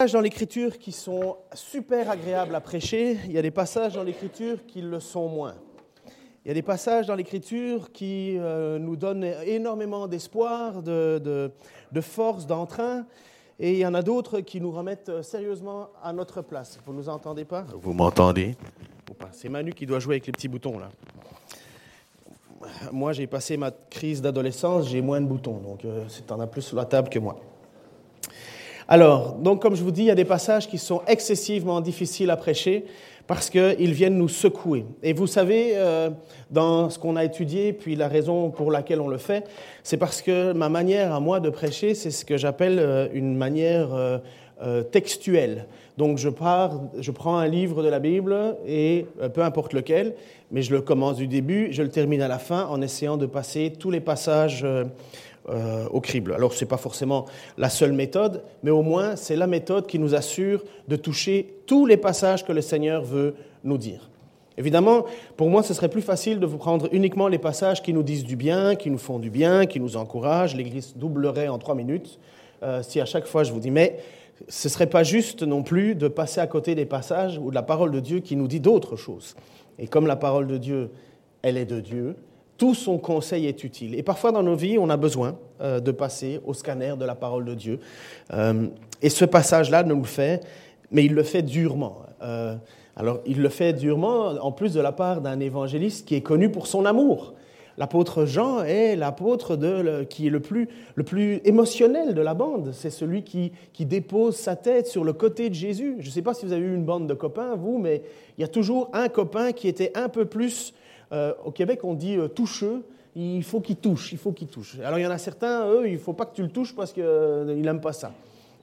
passages dans l'Écriture qui sont super agréables à prêcher, il y a des passages dans l'Écriture qui le sont moins. Il y a des passages dans l'Écriture qui euh, nous donnent énormément d'espoir, de, de, force, d'entrain, et il y en a d'autres qui nous remettent sérieusement à notre place. Vous ne nous entendez pas? Vous m'entendez? C'est Manu qui doit jouer avec les petits boutons là. Moi, j'ai passé ma crise d'adolescence, j'ai moins de boutons, donc euh, tu en as plus sur la table que moi. Alors, donc comme je vous dis, il y a des passages qui sont excessivement difficiles à prêcher parce qu'ils viennent nous secouer. Et vous savez, euh, dans ce qu'on a étudié, puis la raison pour laquelle on le fait, c'est parce que ma manière à moi de prêcher, c'est ce que j'appelle euh, une manière euh, textuelle. Donc je, pars, je prends un livre de la Bible, et peu importe lequel, mais je le commence du début, je le termine à la fin en essayant de passer tous les passages euh, au crible. Alors, ce n'est pas forcément la seule méthode, mais au moins, c'est la méthode qui nous assure de toucher tous les passages que le Seigneur veut nous dire. Évidemment, pour moi, ce serait plus facile de vous prendre uniquement les passages qui nous disent du bien, qui nous font du bien, qui nous encouragent. L'Église doublerait en trois minutes euh, si à chaque fois je vous dis, mais ce ne serait pas juste non plus de passer à côté des passages ou de la parole de Dieu qui nous dit d'autres choses. Et comme la parole de Dieu, elle est de Dieu, tout son conseil est utile. Et parfois dans nos vies, on a besoin euh, de passer au scanner de la parole de Dieu. Euh, et ce passage-là nous le fait, mais il le fait durement. Euh, alors, il le fait durement, en plus de la part d'un évangéliste qui est connu pour son amour. L'apôtre Jean est l'apôtre qui est le plus, le plus émotionnel de la bande. C'est celui qui, qui, dépose sa tête sur le côté de Jésus. Je ne sais pas si vous avez eu une bande de copains, vous, mais il y a toujours un copain qui était un peu plus euh, au Québec, on dit euh, toucheux. Il faut qu'il touche, il faut qu'il touche. Alors il y en a certains, eux, il ne faut pas que tu le touches parce qu'il euh, n'aime pas ça.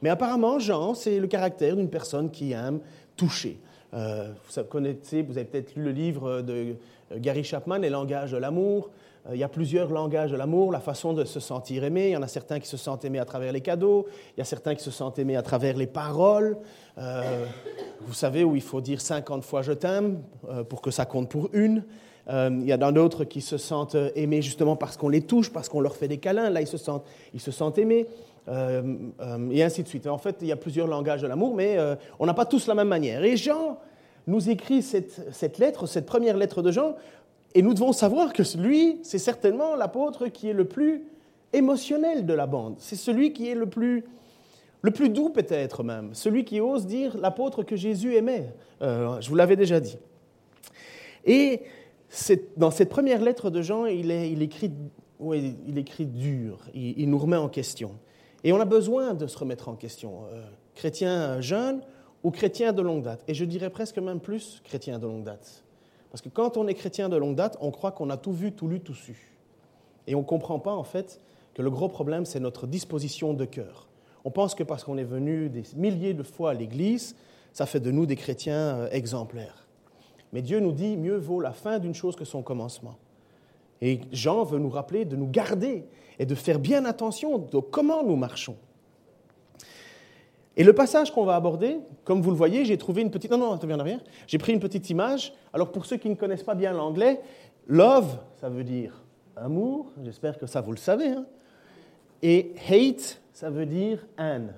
Mais apparemment, Jean, c'est le caractère d'une personne qui aime toucher. vous connaissez, vous avez peut-être lu le livre de Gary Chapman, Les langages de l'amour. Il y a plusieurs langages de l'amour, la façon de se sentir aimé. Il y en a certains qui se sentent aimés à travers les cadeaux, il y a certains qui se sentent aimés à travers les paroles. vous savez où il faut dire 50 fois je t'aime pour que ça compte pour une. Euh, il y en a d'autres qui se sentent euh, aimés justement parce qu'on les touche, parce qu'on leur fait des câlins. Là, ils se sentent, ils se sentent aimés. Euh, et ainsi de suite. En fait, il y a plusieurs langages de l'amour, mais on n'a pas tous la même manière. Et Jean nous écrit cette, cette, lettre, cette première lettre de Jean, et nous devons savoir que lui, c'est certainement l'apôtre qui est le plus émotionnel de la bande. C'est celui qui est le plus, le plus doux peut-être même, celui qui ose dire l'apôtre que Jésus aimait. je vous l'avais déjà dit. Et dans cette première lettre de Jean, il, écrit, il dur, il, nous remet en question. Et on a besoin de se remettre en question, euh, chrétien jeune ou chrétien de longue date. Et je dirais presque même plus chrétien de longue date. Parce que quand on est chrétien de longue date, on croit qu'on a tout vu, tout lu, tout su. Et on ne comprend pas en fait que le gros problème, c'est notre disposition de cœur. On pense que parce qu'on est venu des milliers de fois à l'Église, ça fait de nous des chrétiens euh, exemplaires. Mais Dieu nous dit, mieux vaut la fin d'une chose que son commencement. Et Jean veut nous rappeler de nous garder et de faire bien attention de comment nous marchons. Et le passage qu'on va aborder, comme vous le voyez, j'ai trouvé une petite... Non, non, viens en arrière. J'ai pris une petite image. Alors pour ceux qui ne connaissent pas bien l'anglais, love, ça veut dire amour, j'espère que ça vous le savez. Hein. Et hate, ça veut dire haine,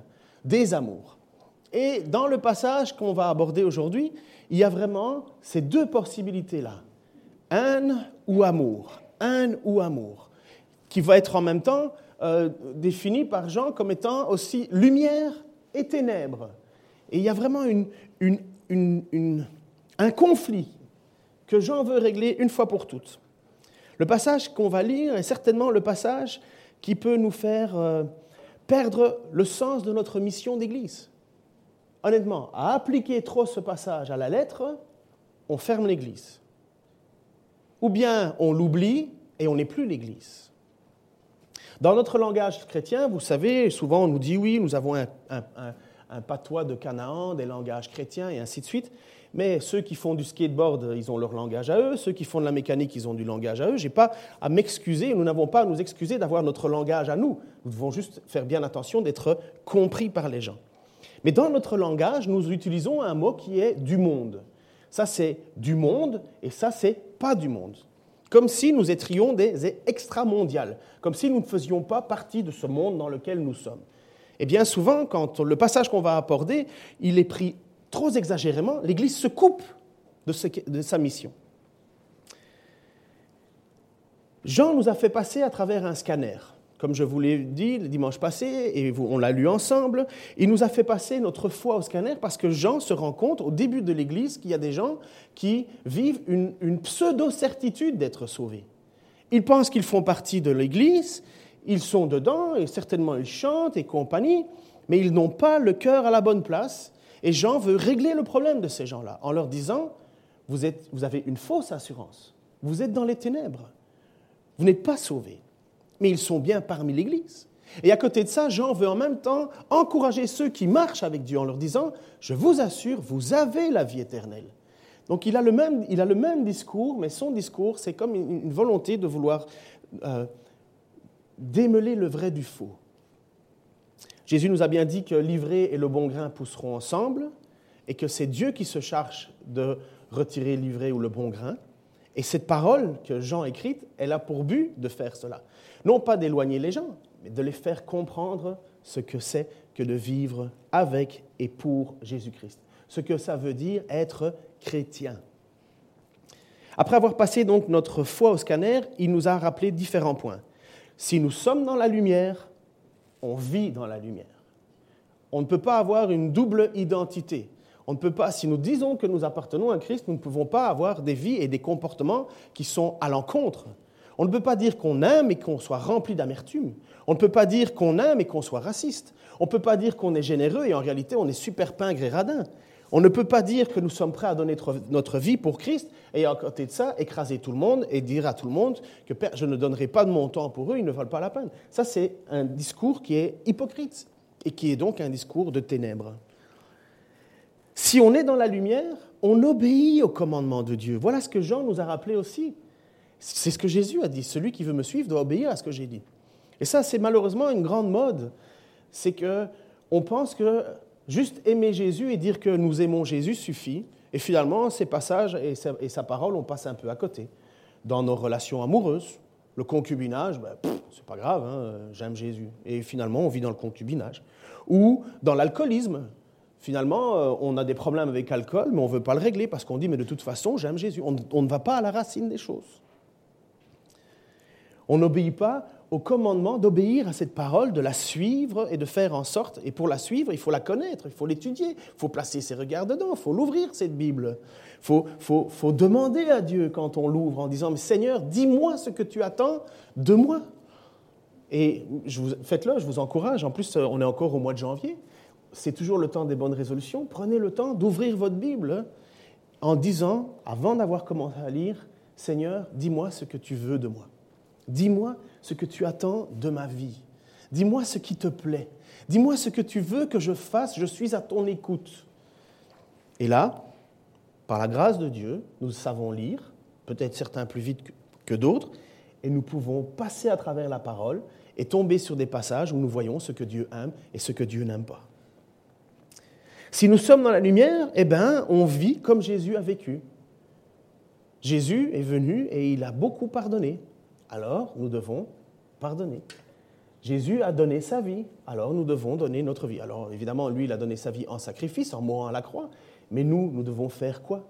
désamour. Et dans le passage qu'on va aborder aujourd'hui, il y a vraiment ces deux possibilités-là, haine ou amour, haine ou amour, qui va être en même temps euh, défini par Jean comme étant aussi lumière et ténèbres. Et il y a vraiment un conflit que Jean veut régler une fois pour toutes. Le passage qu'on va lire est certainement le passage qui peut nous faire euh, perdre le sens de notre mission d'Église honnêtement, à appliquer trop ce passage à la lettre, on ferme l'Église. Ou bien on l'oublie et on n'est plus l'Église. Dans notre langage chrétien, vous savez, souvent on nous dit oui, nous avons un, patois de Canaan, des langages chrétiens et ainsi de suite. Mais ceux qui font du skateboard, ils ont leur langage à eux. Ceux qui font de la mécanique, ils ont du langage à eux. Je n'ai pas à m'excuser, nous n'avons pas à nous excuser d'avoir notre langage à nous. Nous devons juste faire bien attention d'être compris par les gens. Mais dans notre langage, nous utilisons un mot qui est du monde. Ça, c'est du monde et ça, c'est pas du monde. Comme si nous étions des extramondiales, comme si nous ne faisions pas partie de ce monde dans lequel nous sommes. Et bien souvent, quand le passage qu'on va aborder, il est pris trop exagérément, l'Église se coupe de sa mission. Jean nous a fait passer à travers un scanner. Comme je vous l'ai dit le dimanche passé, et on l'a lu ensemble, il nous a fait passer notre foi au scanner parce que Jean se rend compte au début de l'Église qu'il y a des gens qui vivent une, pseudo-certitude d'être sauvés. Ils pensent qu'ils font partie de l'Église, ils sont dedans, et certainement ils chantent et compagnie, mais ils n'ont pas le cœur à la bonne place. Et Jean veut régler le problème de ces gens-là en leur disant, vous avez une fausse assurance, vous êtes dans les ténèbres, vous n'êtes pas sauvés mais ils sont bien parmi l'Église. Et à côté de ça, Jean veut en même temps encourager ceux qui marchent avec Dieu en leur disant, je vous assure, vous avez la vie éternelle. Donc il a le même, il a le même discours, mais son discours, c'est comme une, volonté de vouloir euh, démêler le vrai du faux. Jésus nous a bien dit que l'ivraie et le bon grain pousseront ensemble, et que c'est Dieu qui se charge de retirer l'ivraie ou le bon grain. Et cette parole que Jean écrite, elle a pour but de faire cela. Non pas d'éloigner les gens, mais de les faire comprendre ce que c'est que de vivre avec et pour Jésus-Christ. Ce que ça veut dire être chrétien. Après avoir passé donc notre foi au scanner, il nous a rappelé différents points. Si nous sommes dans la lumière, on vit dans la lumière. On ne peut pas avoir une double identité. On ne peut pas, si nous disons que nous appartenons à Christ, nous ne pouvons pas avoir des vies et des comportements qui sont à l'encontre on ne peut pas dire qu'on aime et qu'on soit rempli d'amertume. On ne peut pas dire qu'on aime et qu'on soit raciste. On ne peut pas dire qu'on est généreux et en réalité on est super pingre et radin. On ne peut pas dire que nous sommes prêts à donner notre vie pour Christ et à côté de ça, écraser tout le monde et dire à tout le monde que je ne donnerai pas de mon temps pour eux, ils ne valent pas la peine. Ça, c'est un discours qui est hypocrite et qui est donc un discours de ténèbres. Si on est dans la lumière, on obéit au commandement de Dieu. Voilà ce que Jean nous a rappelé aussi. C'est ce que Jésus a dit. Celui qui veut me suivre doit obéir à ce que j'ai dit. Et ça, c'est malheureusement une grande mode. C'est que on pense que juste aimer Jésus et dire que nous aimons Jésus suffit. Et finalement, ces passages et sa, parole, on passe un peu à côté. Dans nos relations amoureuses, le concubinage, ben, c'est pas grave, hein, j'aime Jésus. Et finalement, on vit dans le concubinage. Ou dans l'alcoolisme. Finalement, euh, on a des problèmes avec l'alcool, mais on ne veut pas le régler parce qu'on dit, mais de toute façon, j'aime Jésus. on ne va pas à la racine des choses. On n'obéit pas au commandement d'obéir à cette parole, de la suivre et de faire en sorte, et pour la suivre, il faut la connaître, il faut l'étudier, il faut placer ses regards dedans, il faut l'ouvrir, cette Bible. Il faut, demander à Dieu quand on l'ouvre en disant, mais Seigneur, dis-moi ce que tu attends de moi. Et faites-le, je vous encourage, en plus on est encore au mois de janvier, c'est toujours le temps des bonnes résolutions, prenez le temps d'ouvrir votre Bible en disant, avant d'avoir commencé à lire, Seigneur, dis-moi ce que tu veux de moi. Dis-moi ce que tu attends de ma vie. Dis-moi ce qui te plaît. Dis-moi ce que tu veux que je fasse. Je suis à ton écoute. Et là, par la grâce de Dieu, nous savons lire, peut-être certains plus vite que d'autres, et nous pouvons passer à travers la parole et tomber sur des passages où nous voyons ce que Dieu aime et ce que Dieu n'aime pas. Si nous sommes dans la lumière, eh bien, on vit comme Jésus a vécu. Jésus est venu et il a beaucoup pardonné alors nous devons pardonner. Jésus a donné sa vie, alors nous devons donner notre vie. Alors évidemment, lui, il a donné sa vie en sacrifice, en mourant à la croix, mais nous, nous devons faire quoi?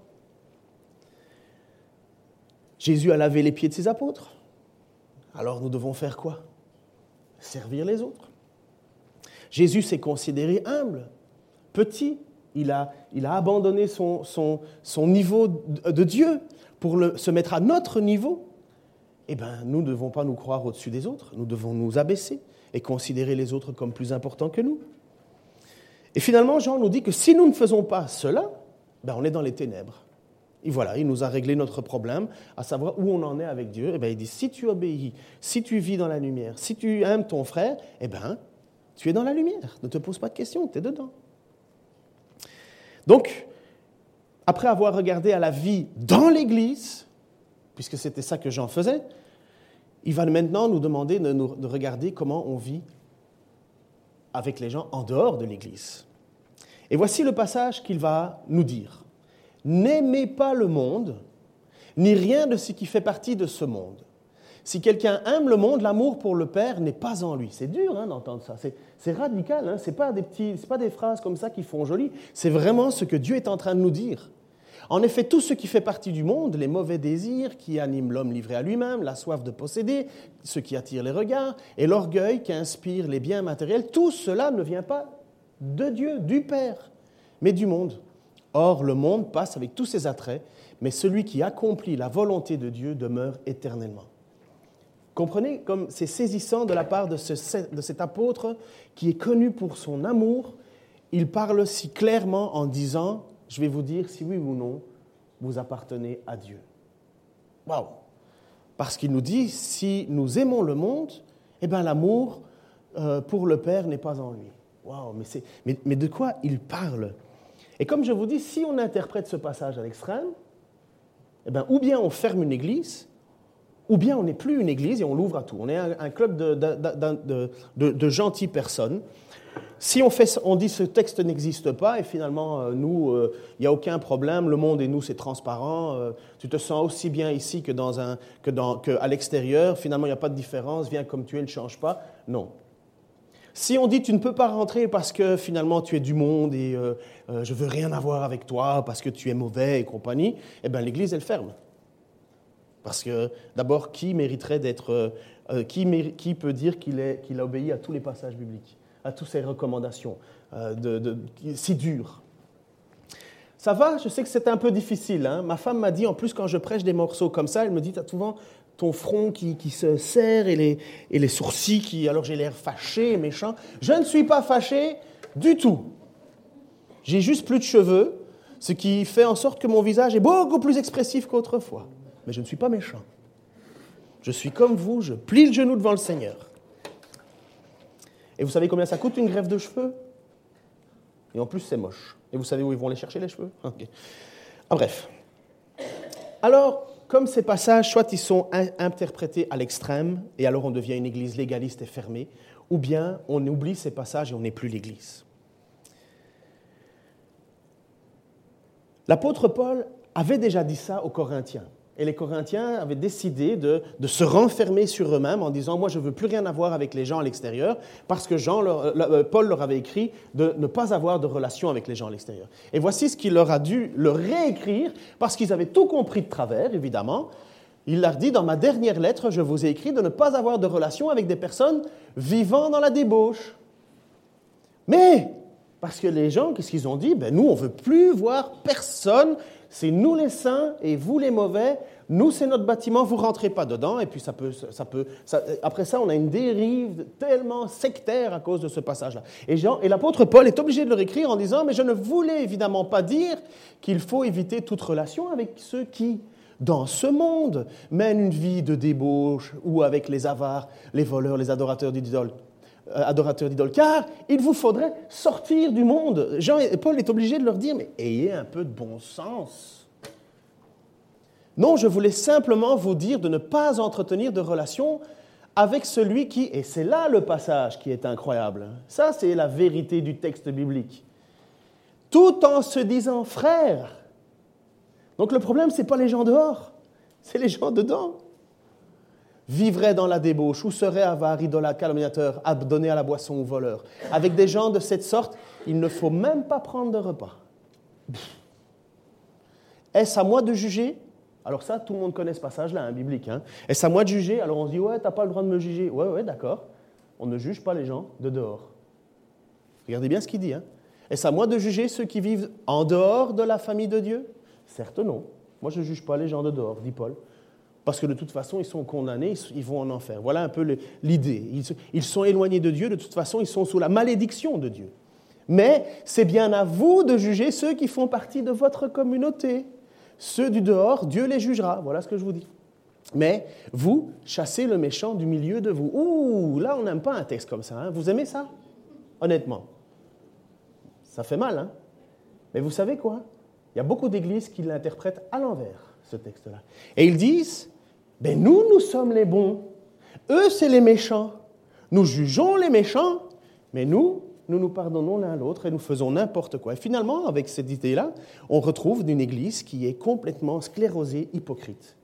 Jésus a lavé les pieds de ses apôtres, alors nous devons faire quoi? Servir les autres. Jésus s'est considéré humble, petit, il a, abandonné son, niveau de Dieu pour se mettre à notre niveau eh bien, nous ne devons pas nous croire au-dessus des autres, nous devons nous abaisser et considérer les autres comme plus importants que nous. Et finalement, Jean nous dit que si nous ne faisons pas cela, ben on est dans les ténèbres. Et voilà, il nous a réglé notre problème, à savoir où on en est avec Dieu. Et eh bien, il dit, si tu obéis, si tu vis dans la lumière, si tu aimes ton frère, eh bien, tu es dans la lumière. Ne te pose pas de questions, tu es dedans. Donc, après avoir regardé à la vie dans l'Église, puisque c'était ça que Jean faisait, il va maintenant nous demander de, regarder comment on vit avec les gens en dehors de l'Église. Et voici le passage qu'il va nous dire. N'aimez pas le monde, ni rien de ce qui fait partie de ce monde. Si quelqu'un aime le monde, l'amour pour le Père n'est pas en lui. C'est dur hein, d'entendre ça. C'est radical. Hein. Ce n'est pas, des pas des phrases comme ça qui font joli. C'est vraiment ce que Dieu est en train de nous dire. En effet, tout ce qui fait partie du monde, les mauvais désirs qui animent l'homme livré à lui-même, la soif de posséder, ce qui attire les regards, et l'orgueil qui inspire les biens matériels, tout cela ne vient pas de Dieu, du Père, mais du monde. Or, le monde passe avec tous ses attraits, mais celui qui accomplit la volonté de Dieu demeure éternellement. Comprenez comme c'est saisissant de la part de, de cet apôtre qui est connu pour son amour. Il parle si clairement en disant je vais vous dire si oui ou non vous appartenez à Dieu. Waouh Parce qu'il nous dit, si nous aimons le monde, eh bien l'amour euh, pour le Père n'est pas en lui. Waouh mais, mais, de quoi il parle? Et comme je vous dis, si on interprète ce passage à l'extrême, eh bien, ou bien on ferme une église, ou bien on n'est plus une église et on l'ouvre à tout. On est un, club de, de, gentilles personnes si on, fait, on dit ce texte n'existe pas et finalement, euh, nous, il euh, n'y a aucun problème, le monde et nous, c'est transparent, euh, tu te sens aussi bien ici que, dans un, que, dans, que à l'extérieur, finalement, il n'y a pas de différence, viens comme tu es, ne change pas, non. Si on dit tu ne peux pas rentrer parce que finalement tu es du monde et je veux rien avoir avec toi parce que tu es mauvais et compagnie, eh bien l'Église elle ferme. Parce que d'abord, qui mériterait d'être, qui, qui, peut dire qu'il, a obéi à tous les passages bibliques à toutes ces recommandations. Euh, de, c'est dur. Ça va, je sais que c'est un peu difficile. Hein. Ma femme m'a dit, en plus, quand je prêche des morceaux comme ça, elle me dit, tu as souvent ton front qui, qui, se serre et les, et les sourcils qui... Alors j'ai l'air fâché, méchant. Je ne suis pas fâché du tout. J'ai juste plus de cheveux, ce qui fait en sorte que mon visage est beaucoup plus expressif qu'autrefois. Mais je ne suis pas méchant. Je suis comme vous, je plie le genou devant le Seigneur. Et vous savez combien ça coûte une greffe de cheveux? Et en plus, c'est moche. Et vous savez où ils vont les chercher, les cheveux? Ah, Bref. Alors, comme ces passages, soit ils sont interprétés à l'extrême, et alors on devient une église légaliste et fermée, ou bien on oublie ces passages et on n'est plus l'église. L'apôtre Paul avait déjà dit ça aux Corinthiens. Et les Corinthiens avaient décidé de, se renfermer sur eux-mêmes en disant, moi je ne veux plus rien avoir avec les gens à l'extérieur, parce que Jean euh, Paul leur avait écrit de ne pas avoir de relation avec les gens à l'extérieur. Et voici ce qu'il leur a dû leur réécrire, parce qu'ils avaient tout compris de travers, évidemment. Il leur dit, dans ma dernière lettre, je vous ai écrit de ne pas avoir de relation avec des personnes vivant dans la débauche. Mais, parce que les gens, qu'est-ce qu'ils ont dit? Ben, Nous, on ne veut plus voir personne c'est nous les saints et vous les mauvais. Nous, c'est notre bâtiment, vous rentrez pas dedans. Et puis ça peut, ça peut, après ça, on a une dérive tellement sectaire à cause de ce passage-là. Et, et l'apôtre Paul est obligé de le réécrire en disant, mais je ne voulais évidemment pas dire qu'il faut éviter toute relation avec ceux qui, dans ce monde, mènent une vie de débauche ou avec les avares, les voleurs, les adorateurs d'idoles adorateurs d'idoles, car il vous faudrait sortir du monde. Jean et Paul est obligé de leur dire, mais ayez un peu de bon sens. Non, je voulais simplement vous dire de ne pas entretenir de relations avec celui qui, et c'est là le passage qui est incroyable, ça c'est la vérité du texte biblique, tout en se disant frère. Donc le problème, ce n'est pas les gens dehors, c'est les gens dedans vivrait dans la débauche ou serait avare, idolâtre, calomniateur, abdonné à la boisson ou voleur. Avec des gens de cette sorte, il ne faut même pas prendre de repas. Est-ce à moi de juger? Alors ça, tout le monde connaît ce passage-là, hein, biblique. Hein. Est-ce à moi de juger? Alors on se dit, ouais, t'as pas le droit de me juger. Ouais, ouais, d'accord. On ne juge pas les gens de dehors. Regardez bien ce qu'il dit. Hein. Est-ce à moi de juger ceux qui vivent en dehors de la famille de Dieu? Certes non. Moi, je ne juge pas les gens de dehors, dit Paul parce que de toute façon, ils sont condamnés, ils vont en enfer. Voilà un peu l'idée. Ils sont éloignés de Dieu, de toute façon, ils sont sous la malédiction de Dieu. Mais c'est bien à vous de juger ceux qui font partie de votre communauté. Ceux du dehors, Dieu les jugera. Voilà ce que je vous dis. Mais vous, chassez le méchant du milieu de vous. Ouh, là, on n'aime pas un texte comme ça. Hein. Vous aimez ça? Honnêtement. Ça fait mal, hein Mais vous savez quoi? Il y a beaucoup d'églises qui l'interprètent à l'envers, ce texte-là. Et ils disent, ben nous, nous sommes les bons. Eux, c'est les méchants. Nous jugeons les méchants, mais nous, nous nous pardonnons l'un l'autre et nous faisons n'importe quoi. Et finalement, avec cette idée-là, on retrouve une Église qui est complètement sclérosée, hypocrite.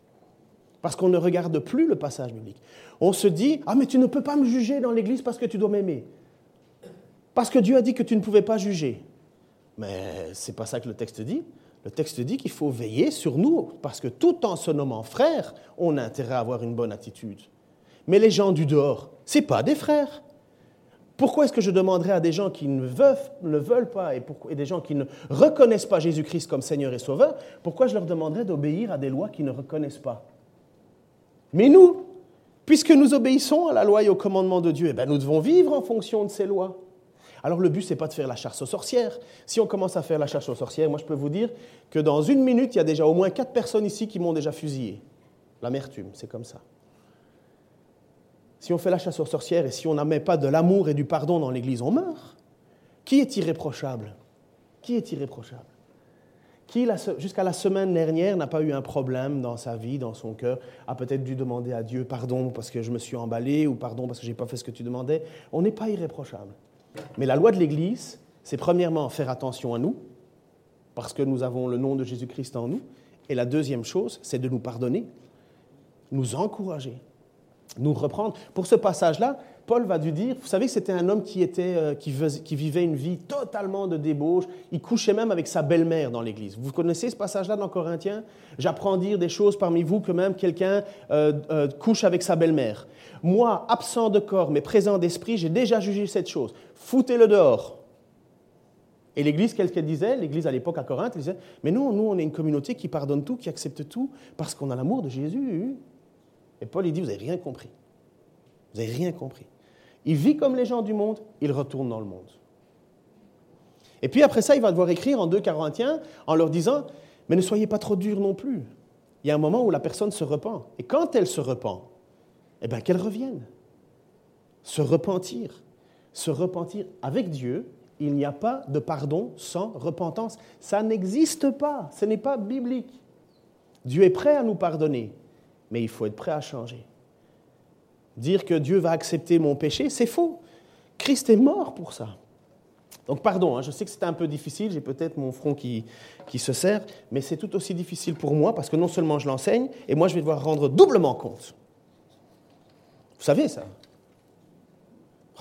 parce qu'on ne regarde plus le passage biblique. On se dit, ah mais tu ne peux pas me juger dans l'Église parce que tu dois m'aimer. Parce que Dieu a dit que tu ne pouvais pas juger. Mais ce n'est pas ça que le texte dit. Le texte dit qu'il faut veiller sur nous, parce que tout en se nommant frère, on a intérêt à avoir une bonne attitude. Mais les gens du dehors, ce pas des frères. Pourquoi est-ce que je demanderais à des gens qui ne veulent, pas et, des gens qui ne reconnaissent pas Jésus-Christ comme Seigneur et Sauveur, pourquoi je leur demanderais d'obéir à des lois qu'ils ne reconnaissent pas? Mais nous, puisque nous obéissons à la loi et au commandement de Dieu, eh bien, nous devons vivre en fonction de ces lois. Alors le but, n'est pas de faire la chasse aux sorcières. Si on commence à faire la chasse aux sorcières, moi je peux vous dire que dans une minute, il y a déjà au moins quatre personnes ici qui m'ont déjà fusillé. L'amertume, c'est comme ça. Si on fait la chasse aux sorcières et si on n'amène pas de l'amour et du pardon dans l'Église, on meurt. Qui est irréprochable? Qui est irréprochable? Qui, jusqu'à la semaine dernière, n'a pas eu un problème dans sa vie, dans son cœur, a peut-être dû demander à Dieu pardon parce que je me suis emballé ou pardon parce que je n'ai pas fait ce que tu demandais? On n'est pas irréprochable. Mais la loi de l'Église, c'est premièrement faire attention à nous, parce que nous avons le nom de Jésus-Christ en nous. Et la deuxième chose, c'est de nous pardonner, nous encourager, nous reprendre. Pour ce passage-là, Paul va dû dire, vous savez que c'était un homme qui, était, euh, qui, vivait une vie totalement de débauche, il couchait même avec sa belle-mère dans l'Église. Vous connaissez ce passage-là dans Corinthiens? J'apprends dire des choses parmi vous que même quelqu'un euh, euh, couche avec sa belle-mère. Moi, absent de corps mais présent d'esprit, j'ai déjà jugé cette chose. Foutez-le dehors. Et l'Église, qu'est-ce qu'elle disait? L'Église à l'époque à Corinthe, disait, mais non, nous, on est une communauté qui pardonne tout, qui accepte tout, parce qu'on a l'amour de Jésus. Et Paul, il dit, vous n'avez rien compris. Vous n'avez rien compris. Il vit comme les gens du monde, il retourne dans le monde. Et puis après ça, il va devoir écrire en 2 Corinthiens en leur disant, mais ne soyez pas trop durs non plus. Il y a un moment où la personne se repent. Et quand elle se repent, eh bien qu'elle revienne. Se repentir. Se repentir avec Dieu, il n'y a pas de pardon sans repentance. Ça n'existe pas. Ce n'est pas biblique. Dieu est prêt à nous pardonner, mais il faut être prêt à changer. Dire que Dieu va accepter mon péché, c'est faux. Christ est mort pour ça. Donc pardon, hein, je sais que c'est un peu difficile, j'ai peut-être mon front qui, qui se serre, mais c'est tout aussi difficile pour moi parce que non seulement je l'enseigne, et moi je vais devoir rendre doublement compte. Vous savez ça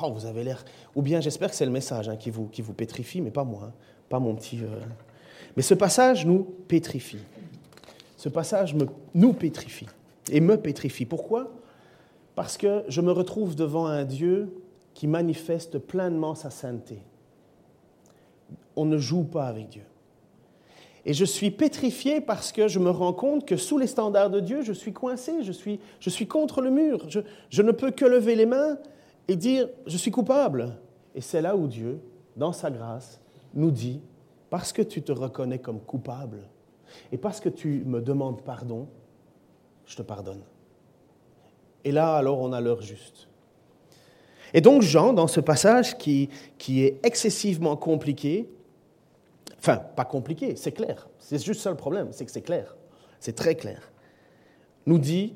Oh, vous avez l'air... Ou bien j'espère que c'est le message hein, qui, vous, qui vous pétrifie, mais pas moi, hein, pas mon petit... Euh. Mais ce passage nous pétrifie. Ce passage me, nous pétrifie et me pétrifie. Pourquoi? Parce que je me retrouve devant un Dieu qui manifeste pleinement sa sainteté. On ne joue pas avec Dieu. Et je suis pétrifié parce que je me rends compte que sous les standards de Dieu, je suis coincé, je suis, je suis contre le mur. Je, je ne peux que lever les mains et dire, je suis coupable. Et c'est là où Dieu, dans sa grâce, nous dit, parce que tu te reconnais comme coupable et parce que tu me demandes pardon, je te pardonne. Et là, alors, on a l'heure juste. Et donc, Jean, dans ce passage qui, qui est excessivement compliqué, enfin, pas compliqué, c'est clair, c'est juste ça le problème, c'est que c'est clair, c'est très clair, nous dit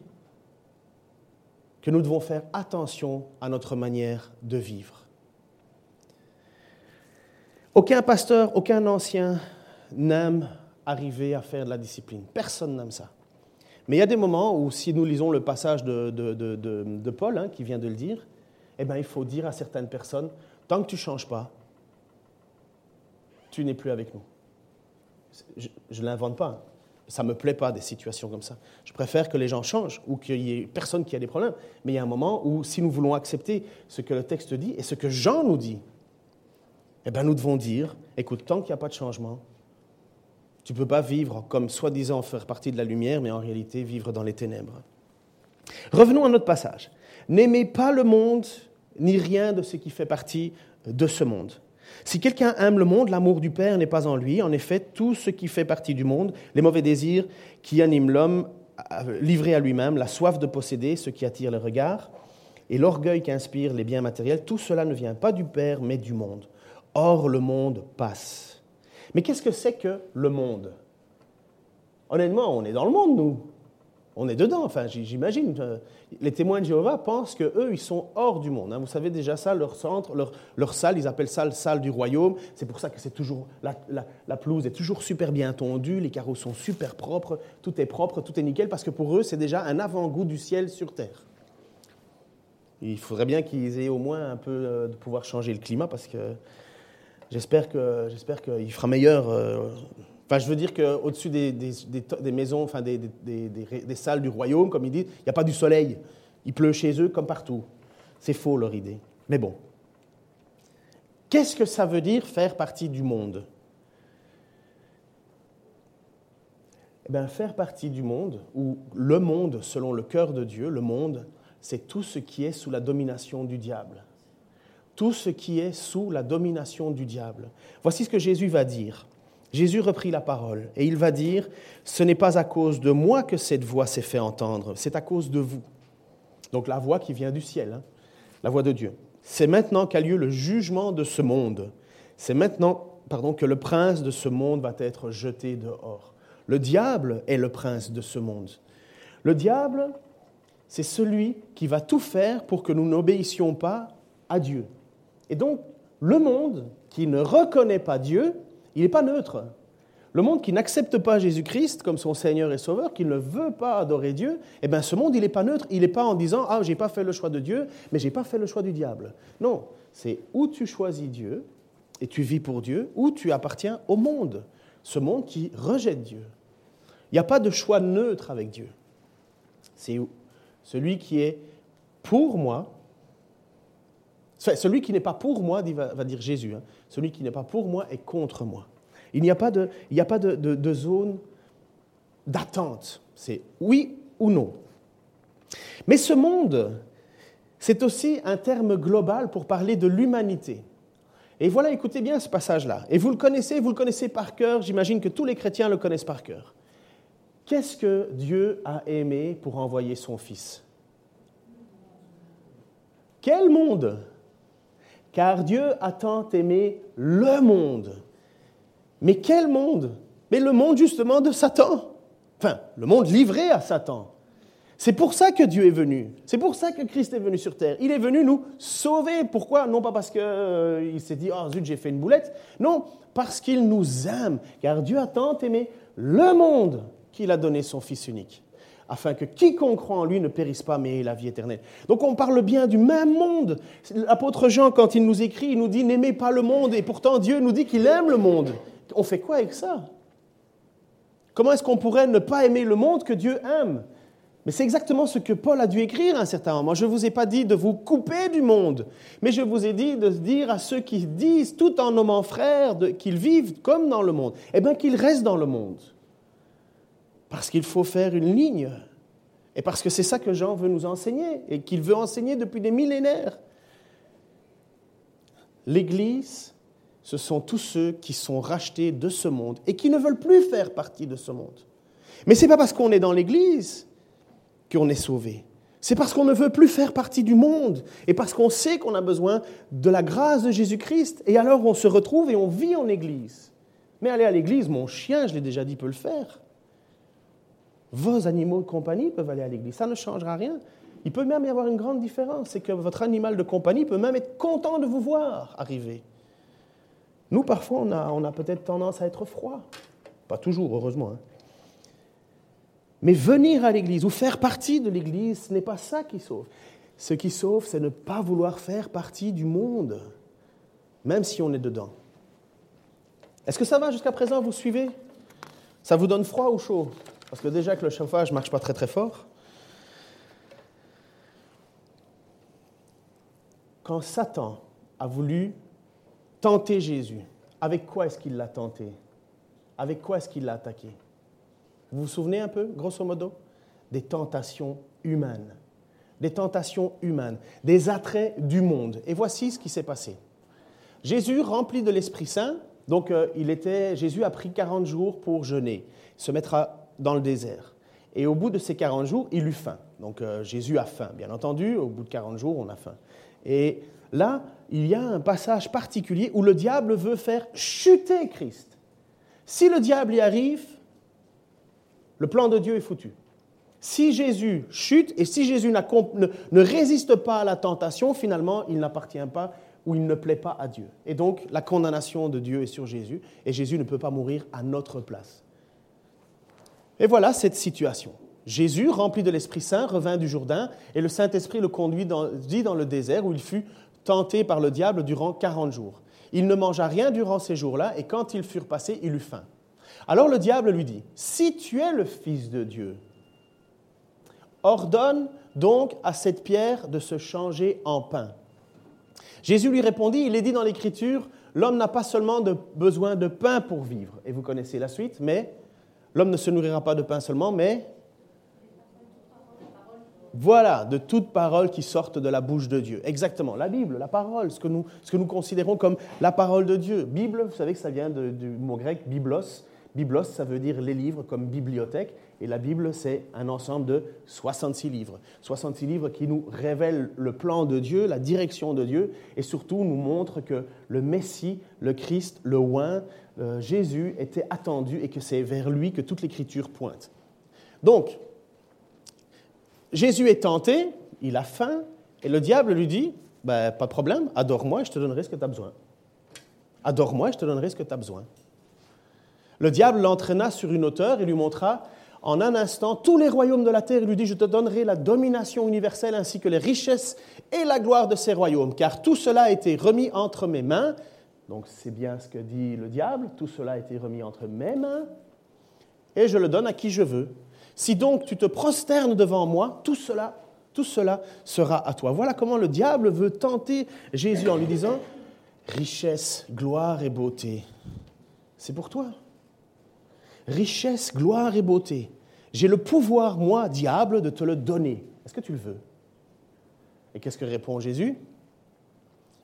que nous devons faire attention à notre manière de vivre. Aucun pasteur, aucun ancien n'aime arriver à faire de la discipline. Personne n'aime ça. Mais il y a des moments où, si nous lisons le passage de, Paul, hein, qui vient de le dire, eh bien, il faut dire à certaines personnes, tant que tu ne changes pas, tu n'es plus avec nous. Je ne l'invente pas. Ça ne me plaît pas des situations comme ça. Je préfère que les gens changent ou qu'il y ait personne qui a des problèmes. Mais il y a un moment où, si nous voulons accepter ce que le texte dit et ce que Jean nous dit, eh bien, nous devons dire, écoute, tant qu'il n'y a pas de changement, tu ne peux pas vivre comme soi-disant faire partie de la lumière, mais en réalité vivre dans les ténèbres. Revenons à notre passage. N'aimez pas le monde, ni rien de ce qui fait partie de ce monde. Si quelqu'un aime le monde, l'amour du Père n'est pas en lui. En effet, tout ce qui fait partie du monde, les mauvais désirs qui animent l'homme euh, livré à lui-même, la soif de posséder, ce qui attire le regard, et l'orgueil qui inspire les biens matériels, tout cela ne vient pas du Père, mais du monde. Or, le monde passe mais qu'est-ce que c'est que le monde? Honnêtement, on est dans le monde, nous. On est dedans, enfin j'imagine. Euh, les témoins de Jéhovah pensent qu'eux, ils sont hors du monde. Hein. Vous savez déjà ça, leur centre, leur, salle, ils appellent ça la salle du royaume. C'est pour ça que c'est toujours la, pelouse est toujours super bien tondue, les carreaux sont super propres, tout est propre, tout est nickel, parce que pour eux, c'est déjà un avant-goût du ciel sur terre. Il faudrait bien qu'ils aient au moins un peu euh, de pouvoir changer le climat, parce que j'espère qu'il fera meilleur. Euh, Enfin, je veux dire qu'au-dessus des, maisons, enfin des, des, salles du royaume, comme ils disent, il n'y a pas du soleil. Il pleut chez eux comme partout. C'est faux leur idée. Mais bon. Qu'est-ce que ça veut dire faire partie du monde? Eh bien, faire partie du monde, ou le monde selon le cœur de Dieu, le monde, c'est tout ce qui est sous la domination du diable. Tout ce qui est sous la domination du diable. Voici ce que Jésus va dire. Jésus reprit la parole et il va dire, ce n'est pas à cause de moi que cette voix s'est fait entendre, c'est à cause de vous. Donc la voix qui vient du ciel, hein, la voix de Dieu. C'est maintenant qu'a lieu le jugement de ce monde. C'est maintenant pardon, que le prince de ce monde va être jeté dehors. Le diable est le prince de ce monde. Le diable, c'est celui qui va tout faire pour que nous n'obéissions pas à Dieu. Et donc, le monde qui ne reconnaît pas Dieu, il n'est pas neutre. Le monde qui n'accepte pas Jésus-Christ comme son Seigneur et Sauveur, qui ne veut pas adorer Dieu, eh bien ce monde, il n'est pas neutre. Il n'est pas en disant Ah, j'ai pas fait le choix de Dieu, mais j'ai pas fait le choix du diable. Non, c'est où tu choisis Dieu et tu vis pour Dieu, ou tu appartiens au monde, ce monde qui rejette Dieu. Il n'y a pas de choix neutre avec Dieu. C'est celui qui est pour moi, celui qui n'est pas pour moi, va, dire Jésus, hein. celui qui n'est pas pour moi est contre moi. Il n'y a pas de, il a pas de, zone d'attente. C'est oui ou non. Mais ce monde, c'est aussi un terme global pour parler de l'humanité. Et voilà, écoutez bien ce passage-là. Et vous le connaissez, vous le connaissez par cœur, j'imagine que tous les chrétiens le connaissent par cœur. Qu'est-ce que Dieu a aimé pour envoyer son Fils? Quel monde? Car Dieu a tant aimé le monde. Mais quel monde? Mais le monde justement de Satan. Enfin, le monde livré à Satan. C'est pour ça que Dieu est venu. C'est pour ça que Christ est venu sur terre. Il est venu nous sauver. Pourquoi? Non pas parce qu'il euh, s'est dit, oh zut, j'ai fait une boulette. Non, parce qu'il nous aime. Car Dieu a tant aimé le monde qu'il a donné son Fils unique afin que quiconque croit en lui ne périsse pas, mais ait la vie éternelle. Donc on parle bien du même monde. L'apôtre Jean, quand il nous écrit, il nous dit n'aimez pas le monde, et pourtant Dieu nous dit qu'il aime le monde. On fait quoi avec ça? Comment est-ce qu'on pourrait ne pas aimer le monde que Dieu aime? Mais c'est exactement ce que Paul a dû écrire à un certain moment. Je ne vous ai pas dit de vous couper du monde, mais je vous ai dit de dire à ceux qui disent, tout en nommant frères, qu'ils vivent comme dans le monde, eh bien qu'ils restent dans le monde. Parce qu'il faut faire une ligne. Et parce que c'est ça que Jean veut nous enseigner et qu'il veut enseigner depuis des millénaires. L'Église, ce sont tous ceux qui sont rachetés de ce monde et qui ne veulent plus faire partie de ce monde. Mais ce n'est pas parce qu'on est dans l'Église qu'on est sauvé. C'est parce qu'on ne veut plus faire partie du monde et parce qu'on sait qu'on a besoin de la grâce de Jésus-Christ. Et alors on se retrouve et on vit en Église. Mais aller à l'Église, mon chien, je l'ai déjà dit, peut le faire. Vos animaux de compagnie peuvent aller à l'église. Ça ne changera rien. Il peut même y avoir une grande différence. C'est que votre animal de compagnie peut même être content de vous voir arriver. Nous, parfois, on a, peut-être tendance à être froid. Pas toujours, heureusement. Hein. Mais venir à l'église ou faire partie de l'église, ce n'est pas ça qui sauve. Ce qui sauve, c'est ne pas vouloir faire partie du monde, même si on est dedans. Est-ce que ça va jusqu'à présent? Vous suivez? Ça vous donne froid ou chaud? Parce que déjà que le chauffage ne marche pas très très fort. Quand Satan a voulu tenter Jésus, avec quoi est-ce qu'il l'a tenté? Avec quoi est-ce qu'il l'a attaqué? Vous vous souvenez un peu, grosso modo? Des tentations humaines. Des tentations humaines, des attraits du monde. Et voici ce qui s'est passé. Jésus, rempli de l'Esprit Saint, donc euh, il était, Jésus a pris 40 jours pour jeûner, se mettre à dans le désert. Et au bout de ces 40 jours, il eut faim. Donc euh, Jésus a faim, bien entendu. Au bout de 40 jours, on a faim. Et là, il y a un passage particulier où le diable veut faire chuter Christ. Si le diable y arrive, le plan de Dieu est foutu. Si Jésus chute et si Jésus ne, ne résiste pas à la tentation, finalement, il n'appartient pas ou il ne plaît pas à Dieu. Et donc, la condamnation de Dieu est sur Jésus et Jésus ne peut pas mourir à notre place. Et voilà cette situation. Jésus, rempli de l'Esprit Saint, revint du Jourdain et le Saint-Esprit le conduit dans, le désert où il fut tenté par le diable durant 40 jours. Il ne mangea rien durant ces jours-là et quand ils furent passés, il eut faim. Alors le diable lui dit, si tu es le Fils de Dieu, ordonne donc à cette pierre de se changer en pain. Jésus lui répondit, il est dit dans l'Écriture, l'homme n'a pas seulement besoin de pain pour vivre, et vous connaissez la suite, mais l'homme ne se nourrira pas de pain seulement, mais voilà, de toute parole qui sortent de la bouche de Dieu. Exactement, la Bible, la parole, ce que nous, considérons comme la parole de Dieu. Bible, vous savez que ça vient du mot grec biblos. Biblos, ça veut dire les livres comme bibliothèque. Et la Bible, c'est un ensemble de 66 livres. 66 livres qui nous révèlent le plan de Dieu, la direction de Dieu, et surtout nous montrent que le Messie, le Christ, le Oint, euh, Jésus était attendu et que c'est vers lui que toute l'Écriture pointe. Donc, Jésus est tenté, il a faim, et le diable lui dit, ben, pas de problème, adore-moi et je te donnerai ce que tu as besoin. Adore-moi et je te donnerai ce que tu as besoin. Le diable l'entraîna sur une hauteur et lui montra en un instant tous les royaumes de la terre. Il lui dit, je te donnerai la domination universelle ainsi que les richesses et la gloire de ces royaumes, car tout cela a été remis entre mes mains. Donc c'est bien ce que dit le diable, tout cela a été remis entre mes mains, et je le donne à qui je veux. Si donc tu te prosternes devant moi, tout cela, tout cela sera à toi. Voilà comment le diable veut tenter Jésus en lui disant, richesse, gloire et beauté, c'est pour toi richesse, gloire et beauté. J'ai le pouvoir, moi, diable, de te le donner. Est-ce que tu le veux? Et qu'est-ce que répond Jésus?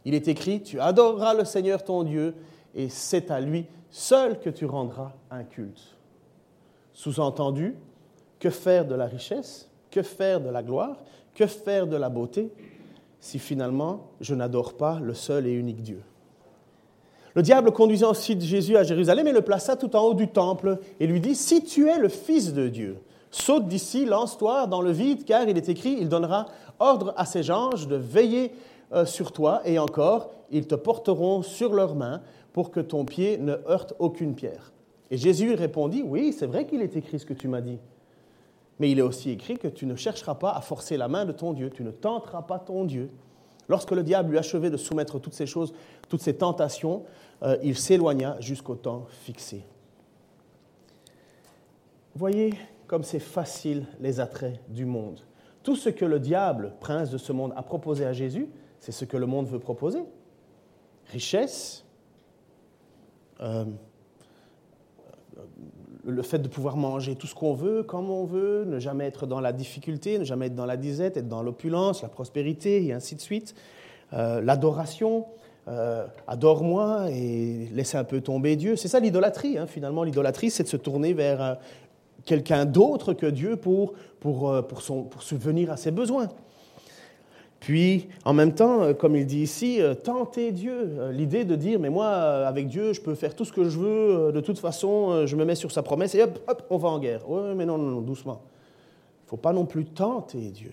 Il est écrit, tu adoreras le Seigneur ton Dieu, et c'est à lui seul que tu rendras un culte. Sous-entendu, que faire de la richesse Que faire de la gloire Que faire de la beauté si finalement je n'adore pas le seul et unique Dieu? Le diable conduisait ensuite Jésus à Jérusalem et le plaça tout en haut du temple et lui dit, Si tu es le Fils de Dieu, saute d'ici, lance-toi dans le vide, car il est écrit, il donnera ordre à ses anges de veiller sur toi, et encore, ils te porteront sur leurs mains pour que ton pied ne heurte aucune pierre. Et Jésus répondit, Oui, c'est vrai qu'il est écrit ce que tu m'as dit. Mais il est aussi écrit que tu ne chercheras pas à forcer la main de ton Dieu, tu ne tenteras pas ton Dieu. Lorsque le diable eut achevé de soumettre toutes ces choses, toutes ces tentations, euh, il s'éloigna jusqu'au temps fixé. Voyez comme c'est facile les attraits du monde. Tout ce que le diable, prince de ce monde, a proposé à Jésus, c'est ce que le monde veut proposer. Richesse, euh, le fait de pouvoir manger tout ce qu'on veut, comme on veut, ne jamais être dans la difficulté, ne jamais être dans la disette, être dans l'opulence, la prospérité, et ainsi de suite. Euh, l'adoration, euh, adore-moi et laisse un peu tomber Dieu. C'est ça l'idolâtrie, hein. finalement. L'idolâtrie, c'est de se tourner vers quelqu'un d'autre que Dieu pour, pour, pour, son, pour subvenir à ses besoins. Puis, en même temps, euh, comme il dit ici, euh, tenter Dieu. Euh, l'idée de dire, mais moi, avec Dieu, je peux faire tout ce que je veux, de toute façon, je me mets sur sa promesse et hop, hop, on va en guerre. Oui, mais non, non, non, doucement. Il ne faut pas non plus tenter Dieu.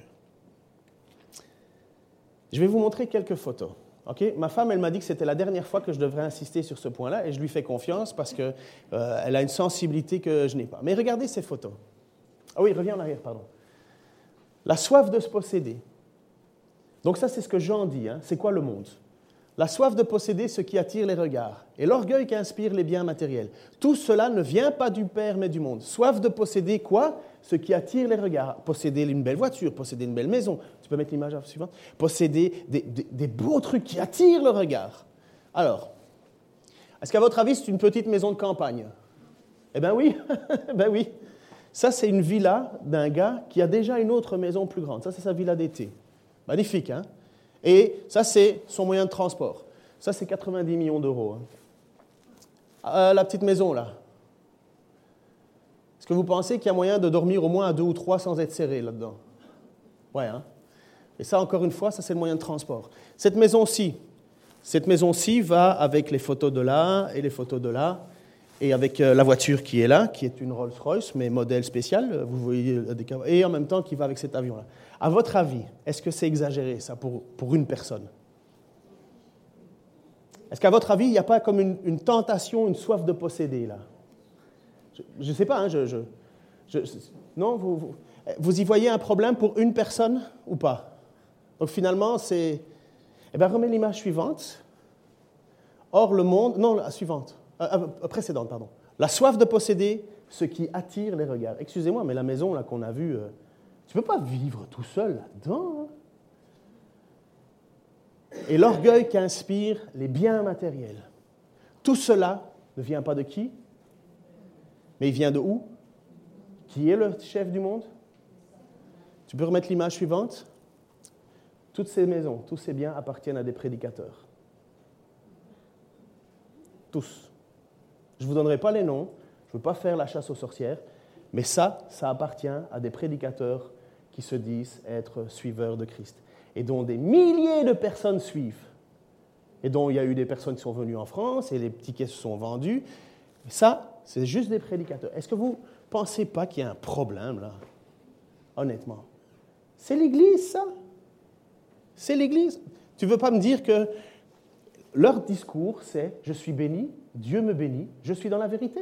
Je vais vous montrer quelques photos. Ma femme, elle m'a dit que c'était la dernière fois que je devrais insister sur ce point-là et je lui fais confiance parce qu'elle a une sensibilité que je n'ai pas. Mais regardez ces photos. Ah oui, reviens en arrière, pardon. La soif de se posséder. Donc ça, c'est ce que Jean dit. Hein. C'est quoi le monde? La soif de posséder ce qui attire les regards et l'orgueil qui inspire les biens matériels. Tout cela ne vient pas du Père, mais du monde. Soif de posséder quoi? Ce qui attire les regards. Posséder une belle voiture, posséder une belle maison. Tu peux mettre l'image suivante Posséder des, des beaux trucs qui attirent le regard. Alors, est-ce qu'à votre avis, c'est une petite maison de campagne? Eh bien oui, ben oui. Ça, c'est une villa d'un gars qui a déjà une autre maison plus grande. Ça, c'est sa villa d'été. Magnifique, hein Et ça, c'est son moyen de transport. Ça, c'est 90 millions d'euros. Hein. Euh, la petite maison, là. Est-ce que vous pensez qu'il y a moyen de dormir au moins à deux ou trois sans être serré là-dedans? Ouais, hein Et ça, encore une fois, ça, c'est le moyen de transport. Cette maison-ci, cette maison-ci va avec les photos de là et les photos de là. et avec la voiture qui est là, qui est une Rolls-Royce, mais modèle spécial, vous voyez, et en même temps qui va avec cet avion-là. À votre avis, est-ce que c'est exagéré ça pour, une personne? Est-ce qu'à votre avis, il n'y a pas comme une, tentation, une soif de posséder là? Je ne sais pas, hein, je, non, vous, y voyez un problème pour une personne ou pas? Donc finalement, c'est... Eh bien, remets l'image suivante. Or, le monde... Non, la suivante. Euh, euh, précédente, pardon. La soif de posséder ce qui attire les regards. Excusez-moi, mais la maison là qu'on a vue, euh, tu ne peux pas vivre tout seul là-dedans. Hein. Et l'orgueil qui les biens matériels. Tout cela ne vient pas de qui? Mais il vient de où? Qui est le chef du monde? Tu peux remettre l'image suivante Toutes ces maisons, tous ces biens appartiennent à des prédicateurs. Tous. Je ne vous donnerai pas les noms, je ne veux pas faire la chasse aux sorcières, mais ça, ça appartient à des prédicateurs qui se disent être suiveurs de Christ et dont des milliers de personnes suivent. Et dont il y a eu des personnes qui sont venues en France et les tickets se sont vendus. Ça, c'est juste des prédicateurs. Est-ce que vous ne pensez pas qu'il y a un problème là? Honnêtement. C'est l'Église, ça. C'est l'Église. Tu ne veux pas me dire que leur discours, c'est Je suis béni, Dieu me bénit, je suis dans la vérité.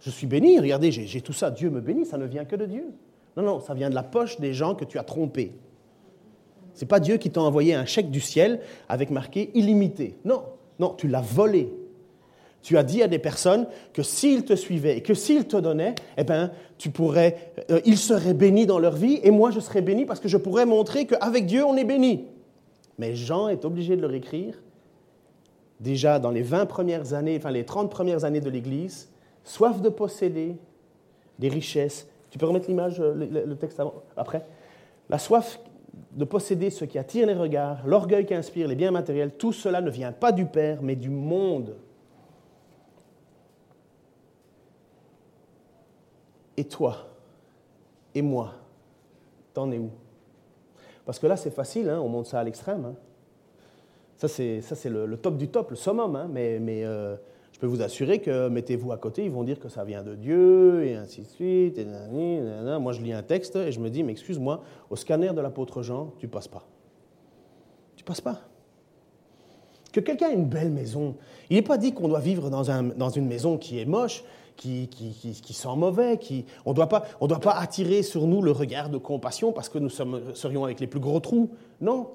Je suis béni, regardez, j'ai tout ça, Dieu me bénit, ça ne vient que de Dieu. Non, non, ça vient de la poche des gens que tu as trompés. Ce n'est pas Dieu qui t'a envoyé un chèque du ciel avec marqué illimité. Non, non, tu l'as volé. Tu as dit à des personnes que s'ils te suivaient et que s'ils te donnaient, eh bien, tu pourrais, euh, ils seraient bénis dans leur vie et moi je serais béni parce que je pourrais montrer qu'avec Dieu on est béni. Mais Jean est obligé de leur écrire déjà dans les 20 premières années, enfin les 30 premières années de l'Église, soif de posséder des richesses. Tu peux remettre l'image, euh, le, texte après La soif de posséder ce qui attire les regards, l'orgueil qui inspire les biens matériels, tout cela ne vient pas du Père, mais du monde. Et toi Et moi T'en es où? Parce que là, c'est facile, hein, on monte ça à l'extrême. Hein. Ça, c'est, le, top du top, le summum. Hein, mais, euh, peux vous assurer que mettez-vous à côté, ils vont dire que ça vient de Dieu, et ainsi de suite. Moi, je lis un texte et je me dis, mais excuse-moi, au scanner de l'apôtre Jean, tu passes pas. Tu passes pas. Que quelqu'un ait une belle maison. Il n'est pas dit qu'on doit vivre dans, un, dans une maison qui est moche, qui, sent mauvais. Qui, on ne doit pas attirer sur nous le regard de compassion parce que nous serions avec les plus gros trous. Non.